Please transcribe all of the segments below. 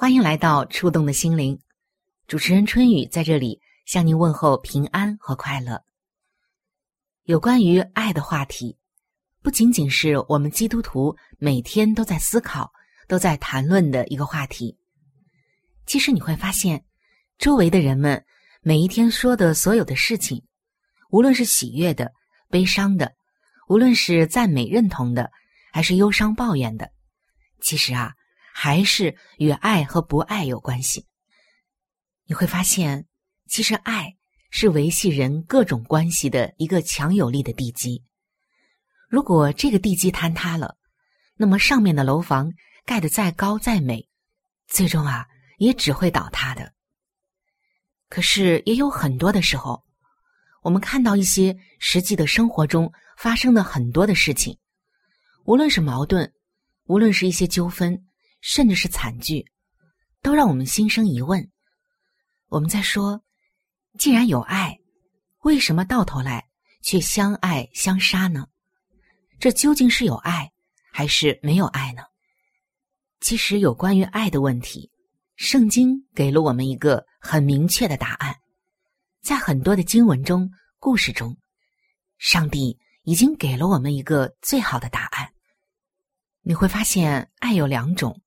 欢迎来到触动的心灵。主持人春雨在这里向您问候平安和快乐。有关于爱的话题。不仅仅是我们基督徒每天都在思考、都在谈论的一个话题。其实你会发现，周围的人们每一天说的所有的事情，无论是喜悦的、悲伤的，无论是赞美认同的，还是忧伤抱怨的，其实啊，还是与爱和不爱有关系。你会发现，其实爱是维系人各种关系的一个强有力的地基。如果这个地基坍塌了，那么上面的楼房盖得再高再美，最终啊也只会倒塌的。可是也有很多的时候，我们看到一些实际的生活中发生的很多的事情，无论是矛盾，无论是一些纠纷，甚至是惨剧，都让我们心生疑问。我们在说，既然有爱，为什么到头来却相爱相杀呢？这究竟是有爱还是没有爱呢？其实有关于爱的问题，圣经给了我们一个很明确的答案。在很多的经文中、故事中，上帝已经给了我们一个最好的答案。你会发现，爱有两种：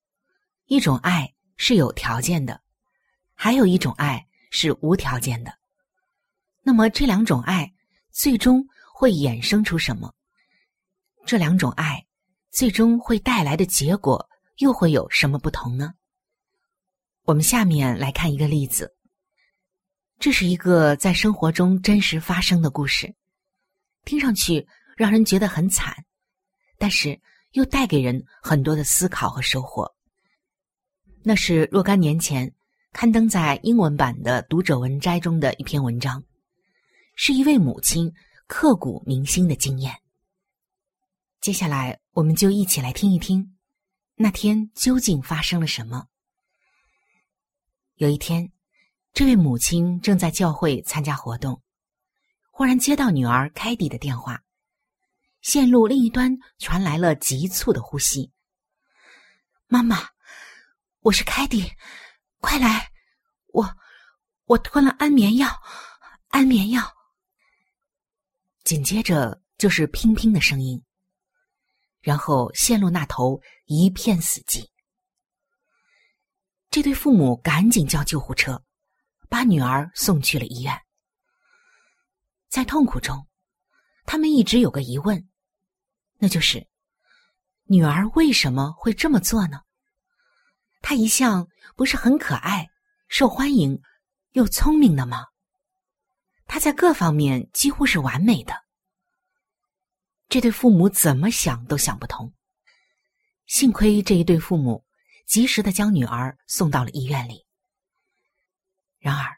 一种爱是有条件的，还有一种爱是无条件的。那么这两种爱最终会衍生出什么？这两种爱，最终会带来的结果又会有什么不同呢？我们下面来看一个例子。这是一个在生活中真实发生的故事，听上去让人觉得很惨，但是又带给人很多的思考和收获。那是若干年前刊登在英文版的《读者文摘》中的一篇文章，是一位母亲刻骨铭心的经验。接下来，我们就一起来听一听，那天究竟发生了什么。有一天，这位母亲正在教会参加活动，忽然接到女儿凯蒂的电话，线路另一端传来了急促的呼吸。“妈妈，我是凯蒂，快来！我我吞了安眠药，安眠药。”紧接着就是乒乒的声音。然后线路那头一片死寂，这对父母赶紧叫救护车，把女儿送去了医院。在痛苦中，他们一直有个疑问，那就是女儿为什么会这么做呢？他一向不是很可爱、受欢迎又聪明的吗？他在各方面几乎是完美的。这对父母怎么想都想不通。幸亏这一对父母及时的将女儿送到了医院里。然而，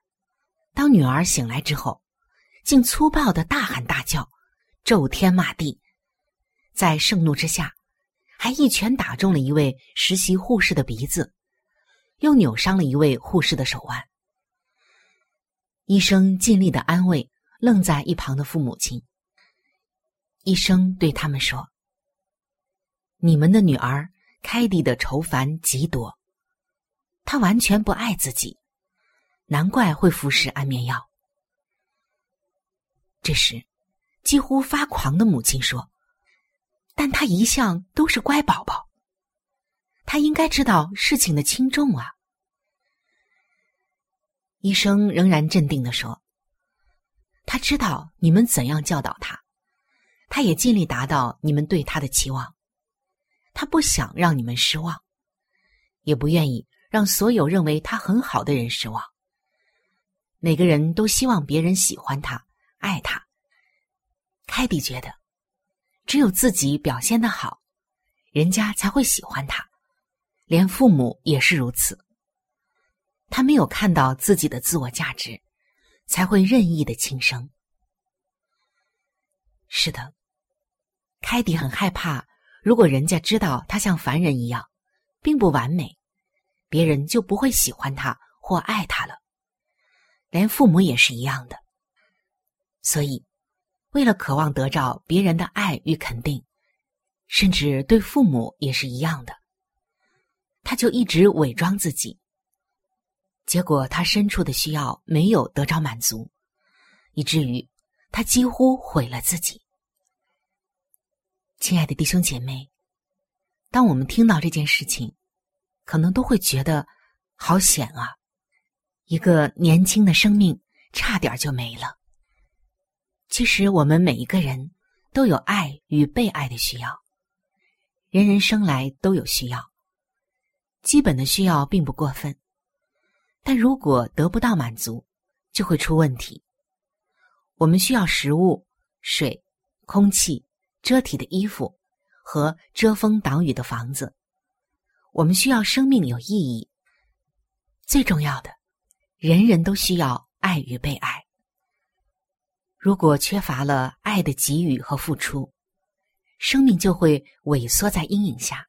当女儿醒来之后，竟粗暴的大喊大叫，咒天骂地，在盛怒之下，还一拳打中了一位实习护士的鼻子，又扭伤了一位护士的手腕。医生尽力的安慰愣在一旁的父母亲。医生对他们说：“你们的女儿凯蒂的愁烦极多，她完全不爱自己，难怪会服食安眠药。”这时，几乎发狂的母亲说：“但她一向都是乖宝宝，他应该知道事情的轻重啊。”医生仍然镇定的说：“他知道你们怎样教导他。”他也尽力达到你们对他的期望，他不想让你们失望，也不愿意让所有认为他很好的人失望。每个人都希望别人喜欢他、爱他。凯蒂觉得，只有自己表现的好，人家才会喜欢他，连父母也是如此。他没有看到自己的自我价值，才会任意的轻生。是的，凯蒂很害怕，如果人家知道他像凡人一样，并不完美，别人就不会喜欢他或爱他了。连父母也是一样的。所以，为了渴望得到别人的爱与肯定，甚至对父母也是一样的，他就一直伪装自己。结果，他深处的需要没有得着满足，以至于他几乎毁了自己。亲爱的弟兄姐妹，当我们听到这件事情，可能都会觉得好险啊！一个年轻的生命差点就没了。其实我们每一个人都有爱与被爱的需要，人人生来都有需要，基本的需要并不过分，但如果得不到满足，就会出问题。我们需要食物、水、空气。遮体的衣服和遮风挡雨的房子，我们需要生命有意义。最重要的，人人都需要爱与被爱。如果缺乏了爱的给予和付出，生命就会萎缩在阴影下，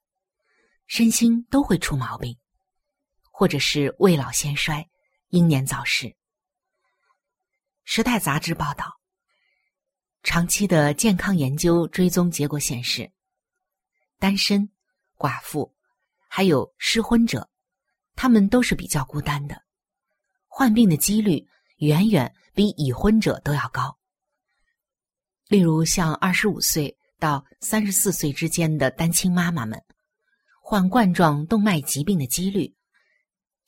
身心都会出毛病，或者是未老先衰、英年早逝。《时代》杂志报道。长期的健康研究追踪结果显示，单身、寡妇，还有失婚者，他们都是比较孤单的，患病的几率远远比已婚者都要高。例如，像二十五岁到三十四岁之间的单亲妈妈们，患冠状动脉疾病的几率，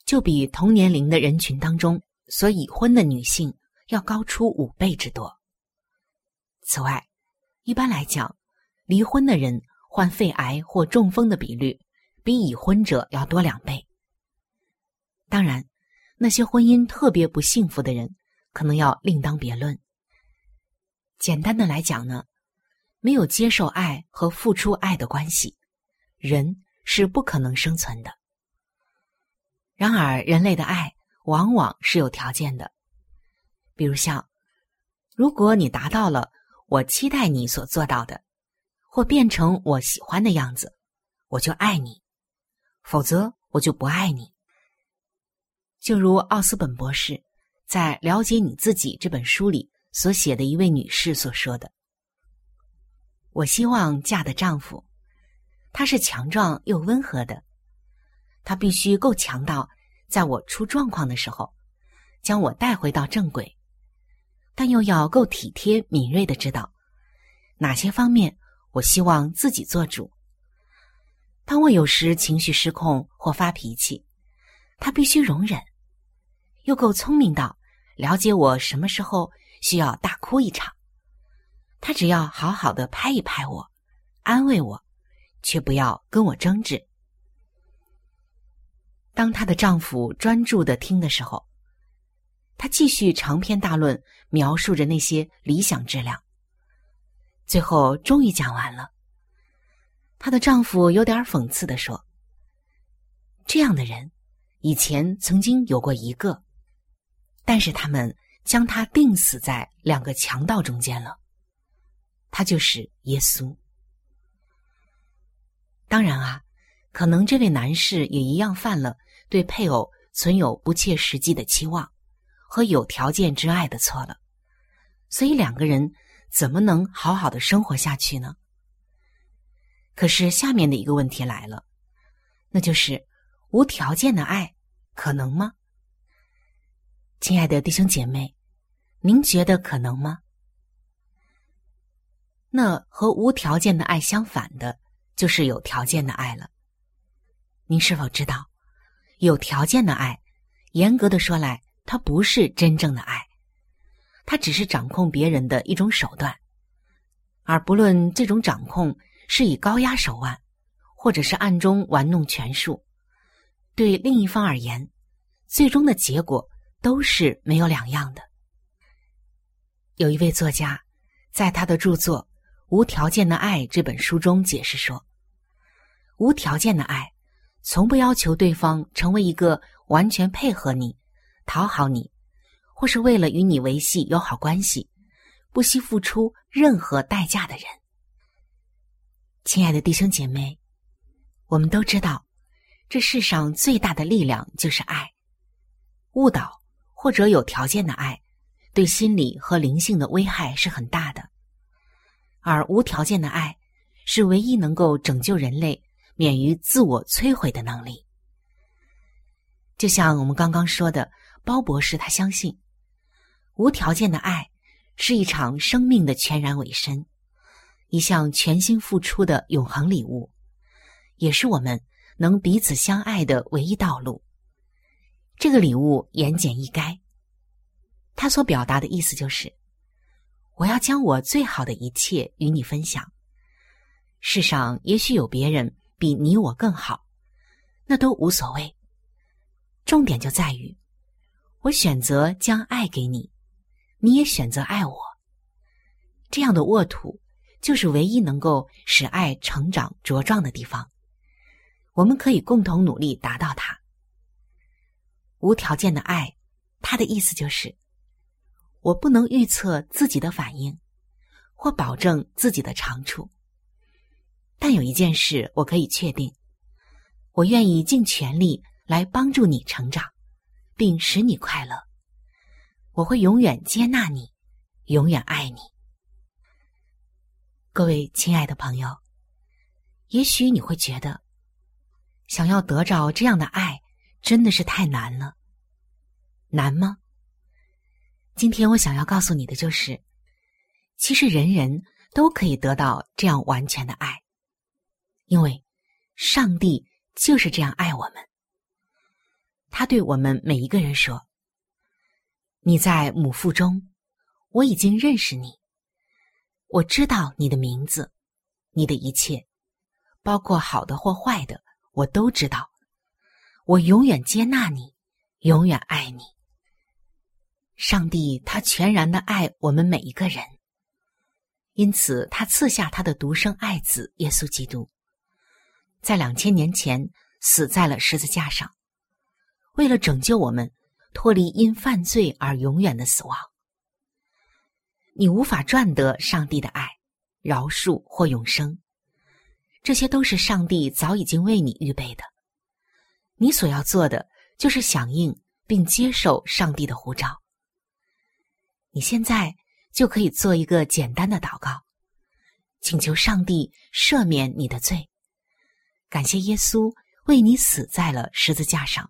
就比同年龄的人群当中所已婚的女性要高出五倍之多。此外，一般来讲，离婚的人患肺癌或中风的比率比已婚者要多两倍。当然，那些婚姻特别不幸福的人，可能要另当别论。简单的来讲呢，没有接受爱和付出爱的关系，人是不可能生存的。然而，人类的爱往往是有条件的，比如像，如果你达到了。我期待你所做到的，或变成我喜欢的样子，我就爱你；否则，我就不爱你。就如奥斯本博士在《了解你自己》这本书里所写的一位女士所说的：“我希望嫁的丈夫，他是强壮又温和的，他必须够强到在我出状况的时候，将我带回到正轨。”但又要够体贴敏锐的知道哪些方面我希望自己做主。当我有时情绪失控或发脾气，他必须容忍；又够聪明到了解我什么时候需要大哭一场。他只要好好的拍一拍我，安慰我，却不要跟我争执。当她的丈夫专注的听的时候。她继续长篇大论描述着那些理想质量，最后终于讲完了。她的丈夫有点讽刺的说：“这样的人，以前曾经有过一个，但是他们将他钉死在两个强盗中间了。他就是耶稣。当然啊，可能这位男士也一样犯了对配偶存有不切实际的期望。”和有条件之爱的错了，所以两个人怎么能好好的生活下去呢？可是下面的一个问题来了，那就是无条件的爱可能吗？亲爱的弟兄姐妹，您觉得可能吗？那和无条件的爱相反的，就是有条件的爱了。您是否知道，有条件的爱，严格的说来，它不是真正的爱，它只是掌控别人的一种手段，而不论这种掌控是以高压手腕，或者是暗中玩弄权术，对另一方而言，最终的结果。都是没有两样的。有一位作家，在他的著作《无条件的爱》这本书中解释说：“无条件的爱，从不要求对方成为一个完全配合你、讨好你，或是为了与你维系友好关系，不惜付出任何代价的人。”亲爱的弟兄姐妹，我们都知道，这世上最大的力量就是爱，误导。或者有条件的爱，对心理和灵性的危害是很大的；而无条件的爱，是唯一能够拯救人类免于自我摧毁的能力。就像我们刚刚说的，包博士他相信，无条件的爱是一场生命的全然委身，一项全心付出的永恒礼物，也是我们能彼此相爱的唯一道路。这个礼物言简意赅，他所表达的意思就是：我要将我最好的一切与你分享。世上也许有别人比你我更好，那都无所谓。重点就在于，我选择将爱给你，你也选择爱我。这样的沃土，就是唯一能够使爱成长茁壮的地方。我们可以共同努力达到它。无条件的爱，它的意思就是：我不能预测自己的反应，或保证自己的长处。但有一件事我可以确定，我愿意尽全力来帮助你成长，并使你快乐。我会永远接纳你，永远爱你。各位亲爱的朋友，也许你会觉得，想要得着这样的爱。真的是太难了，难吗？今天我想要告诉你的就是，其实人人都可以得到这样完全的爱，因为上帝就是这样爱我们。他对我们每一个人说：“你在母腹中，我已经认识你，我知道你的名字，你的一切，包括好的或坏的，我都知道。”我永远接纳你，永远爱你。上帝他全然的爱我们每一个人，因此他赐下他的独生爱子耶稣基督，在两千年前死在了十字架上，为了拯救我们脱离因犯罪而永远的死亡。你无法赚得上帝的爱、饶恕或永生，这些都是上帝早已经为你预备的。你所要做的就是响应并接受上帝的呼召。你现在就可以做一个简单的祷告，请求上帝赦免你的罪，感谢耶稣为你死在了十字架上，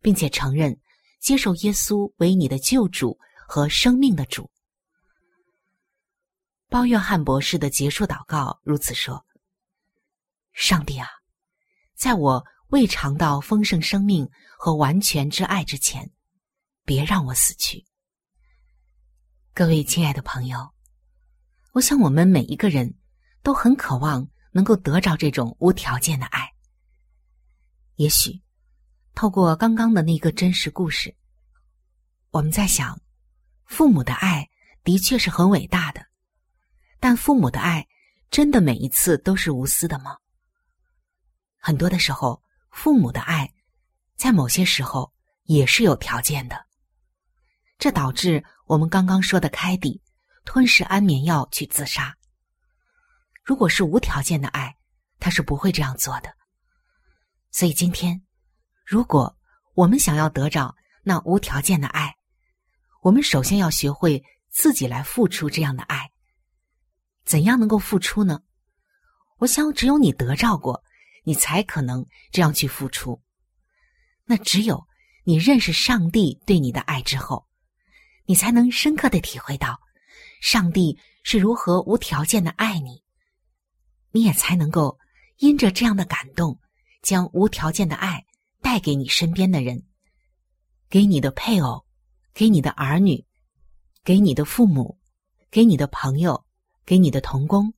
并且承认接受耶稣为你的救主和生命的主。包约翰博士的结束祷告如此说：“上帝啊，在我。”未尝到丰盛生命和完全之爱之前，别让我死去。各位亲爱的朋友，我想我们每一个人都很渴望能够得着这种无条件的爱。也许，透过刚刚的那个真实故事，我们在想，父母的爱的确是很伟大的，但父母的爱真的每一次都是无私的吗？很多的时候。父母的爱，在某些时候也是有条件的，这导致我们刚刚说的凯蒂吞噬安眠药去自杀。如果是无条件的爱，他是不会这样做的。所以今天，如果我们想要得着那无条件的爱，我们首先要学会自己来付出这样的爱。怎样能够付出呢？我想，只有你得着过，你才可能这样去付出。那只有你认识上帝对你的爱之后，你才能深刻的体会到，上帝是如何无条件的爱你。你也才能够因着这样的感动，将无条件的爱带给你身边的人，给你的配偶，给你的儿女，给你的父母，给你的朋友，给你的同工，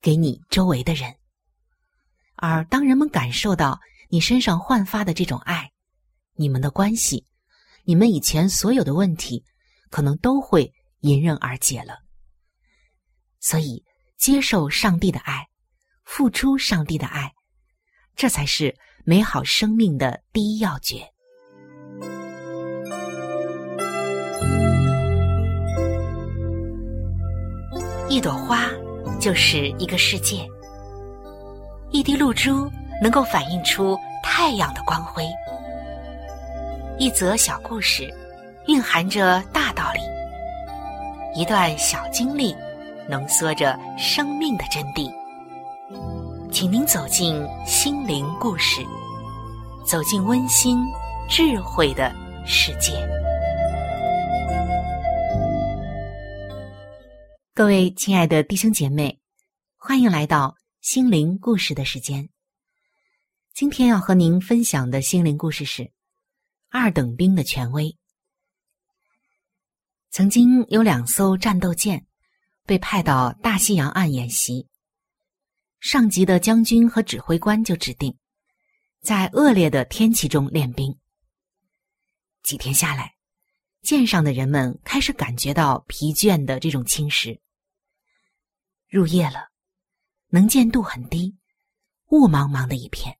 给你周围的人。而当人们感受到你身上焕发的这种爱，你们的关系，你们以前所有的问题，可能都会迎刃而解了。所以，接受上帝的爱，付出上帝的爱，这才是美好生命的第一要诀。一朵花就是一个世界，一滴露珠能够反映出太阳的光辉。一则小故事，蕴含着大道理；一段小经历，浓缩着生命的真谛。请您走进心灵故事，走进温馨智慧的世界。各位亲爱的弟兄姐妹，欢迎来到心灵故事的时间。今天要和您分享的心灵故事是。二等兵的权威。曾经有两艘战斗舰被派到大西洋岸演习，上级的将军和指挥官就指定在恶劣的天气中练兵。几天下来，舰上的人们开始感觉到疲倦的这种侵蚀。入夜了，能见度很低，雾茫茫的一片。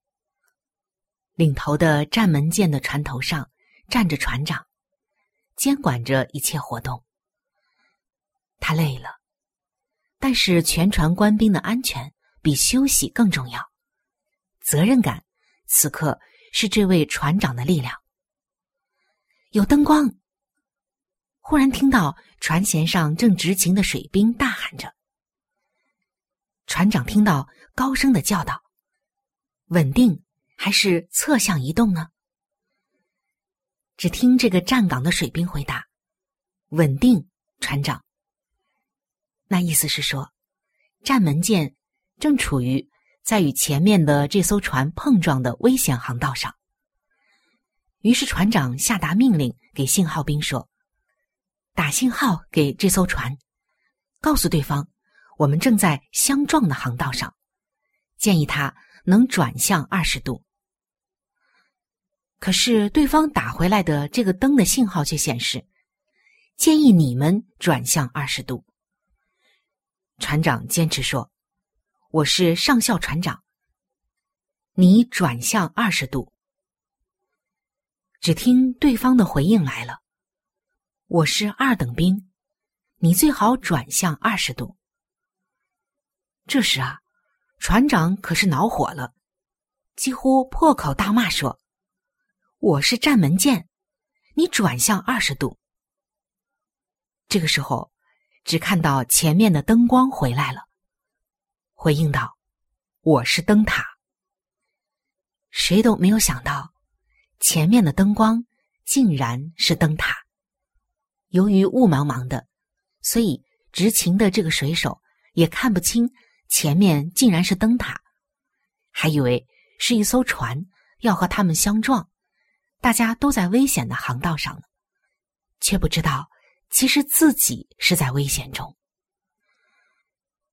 领头的战门舰的船头上站着船长，监管着一切活动。他累了，但是全船官兵的安全比休息更重要。责任感此刻是这位船长的力量。有灯光。忽然听到船舷上正执勤的水兵大喊着。船长听到，高声的叫道：“稳定。”还是侧向移动呢？只听这个站岗的水兵回答：“稳定，船长。”那意思是说，站门舰正处于在与前面的这艘船碰撞的危险航道上。于是船长下达命令给信号兵说：“打信号给这艘船，告诉对方，我们正在相撞的航道上，建议他能转向二十度。”可是，对方打回来的这个灯的信号却显示，建议你们转向二十度。船长坚持说：“我是上校船长，你转向二十度。”只听对方的回应来了：“我是二等兵，你最好转向二十度。”这时啊，船长可是恼火了，几乎破口大骂说。我是战门舰，你转向二十度。这个时候，只看到前面的灯光回来了，回应道：“我是灯塔。”谁都没有想到，前面的灯光竟然是灯塔。由于雾茫茫的，所以执勤的这个水手也看不清前面竟然是灯塔，还以为是一艘船要和他们相撞。大家都在危险的航道上呢，却不知道其实自己是在危险中。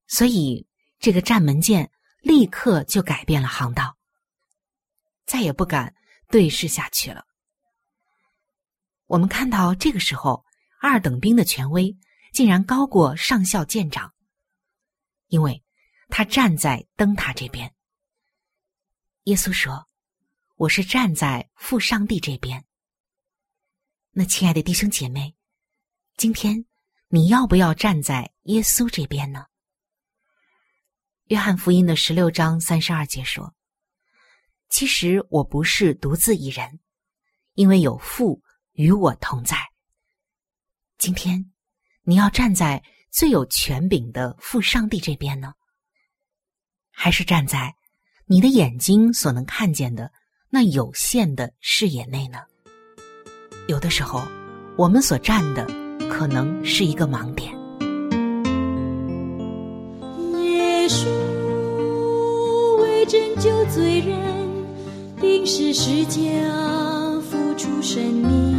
所以，这个战门舰立刻就改变了航道，再也不敢对视下去了。我们看到这个时候，二等兵的权威竟然高过上校舰长，因为他站在灯塔这边。耶稣说。我是站在父上帝这边。那亲爱的弟兄姐妹，今天你要不要站在耶稣这边呢？约翰福音的十六章三十二节说：“其实我不是独自一人，因为有父与我同在。”今天，你要站在最有权柄的父上帝这边呢，还是站在你的眼睛所能看见的那有限的视野内呢？有的时候，我们所站的可能是一个盲点。树为拯救罪人，定是世家付出生命，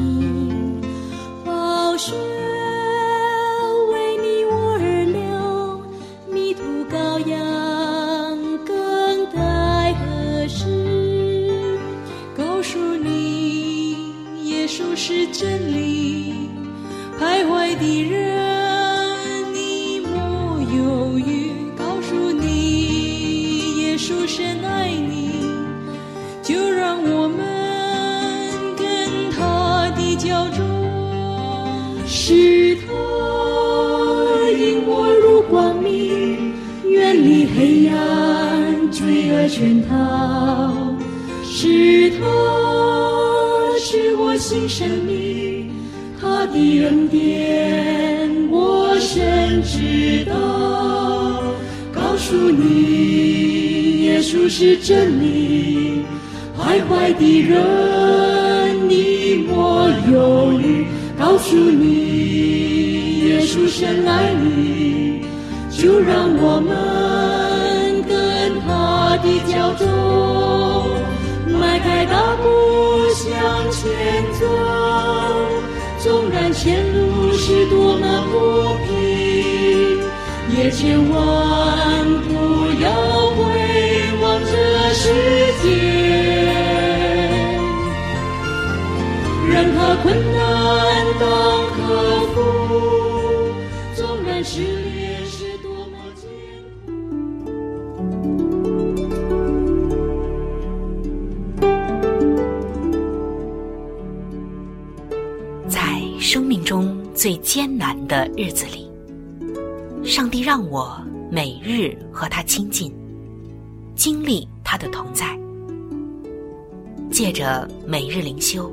稣是真理，徘徊的人你莫犹豫。告诉你，耶稣深爱你，就让我们跟他的脚走，迈开大步向前走。纵然前路是多么不平，也千万何困难当克服，纵然失恋是多么。在生命中最艰难的日子里，上帝让我每日和他亲近，经历他的同在。借着每日灵修，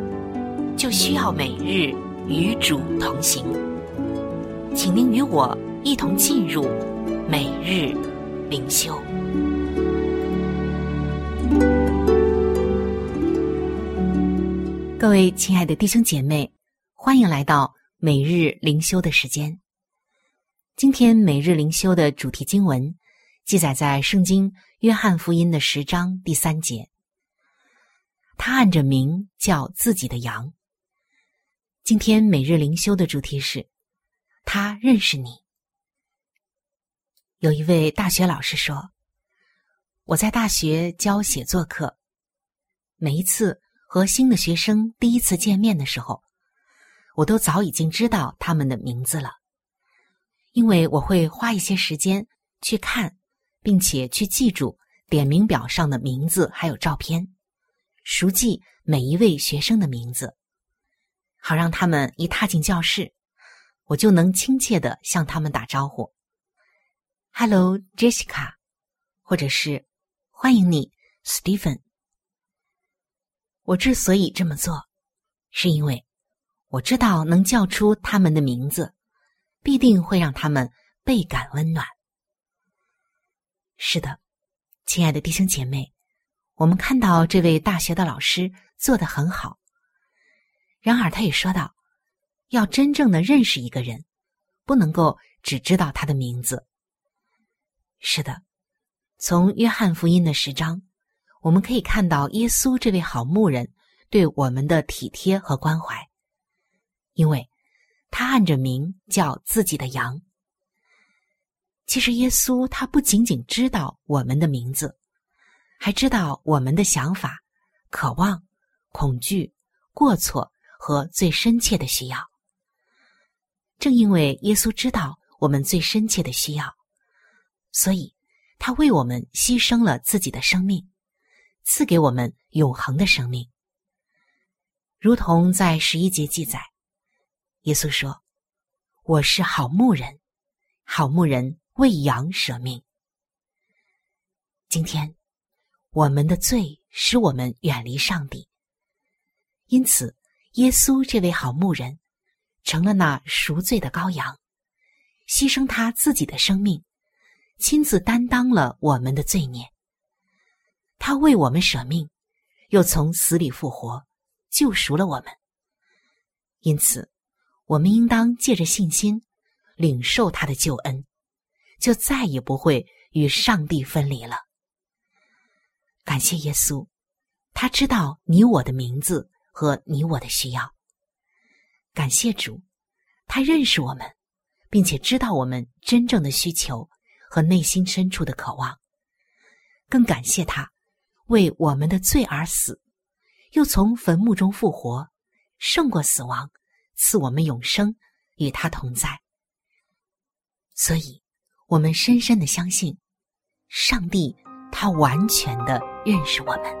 就需要每日与主同行。请您与我一同进入每日灵修。各位亲爱的弟兄姐妹。欢迎来到每日灵修的时间。今天每日灵修的主题经文记载在《圣经·约翰福音》的十章第三节。他按着名叫自己的羊。今天每日灵修的主题是：他认识你。有一位大学老师说：“我在大学教写作课，每一次和新的学生第一次见面的时候。”我都早已经知道他们的名字了，因为我会花一些时间去看，并且去记住点名表上的名字还有照片，熟记每一位学生的名字，好让他们一踏进教室，我就能亲切的向他们打招呼，“Hello, Jessica”，或者是“欢迎你，Stephen”。我之所以这么做，是因为。我知道能叫出他们的名字，必定会让他们倍感温暖。是的，亲爱的弟兄姐妹，我们看到这位大学的老师做得很好。然而，他也说到，要真正的认识一个人，不能够只知道他的名字。是的，从约翰福音的十章，我们可以看到耶稣这位好牧人对我们的体贴和关怀。因为，他按着名叫自己的羊。其实，耶稣他不仅仅知道我们的名字，还知道我们的想法、渴望、恐惧、过错和最深切的需要。正因为耶稣知道我们最深切的需要，所以他为我们牺牲了自己的生命，赐给我们永恒的生命。如同在十一节记载，耶稣说：“我是好牧人，好牧人为羊舍命。”今天，我们的罪使我们远离上帝，因此，耶稣这位好牧人。成了那赎罪的羔羊，牺牲他自己的生命，亲自担当了我们的罪孽。他为我们舍命，又从死里复活，救赎了我们。因此，我们应当借着信心，领受他的救恩，就再也不会与上帝分离了。感谢耶稣，他知道你我的名字和你我的需要。感谢主，他认识我们，并且知道我们真正的需求和内心深处的渴望。更感谢他为我们的罪而死，又从坟墓中复活，胜过死亡，赐我们永生，与他同在。所以，我们深深的相信，上帝他完全的认识我们。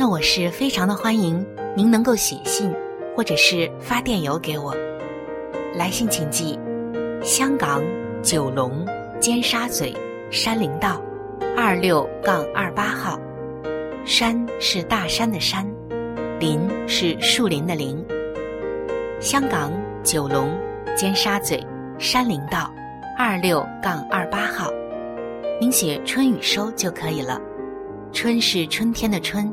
那我是非常的欢迎。您能够写信，或者是发电邮给我。来信请寄：香港九龙尖沙咀山林道二六杠二八号。山是大山的山，林是树林的林。香港九龙尖沙咀山林道二六杠二八号。您写“春雨收”就可以了。春是春天的春，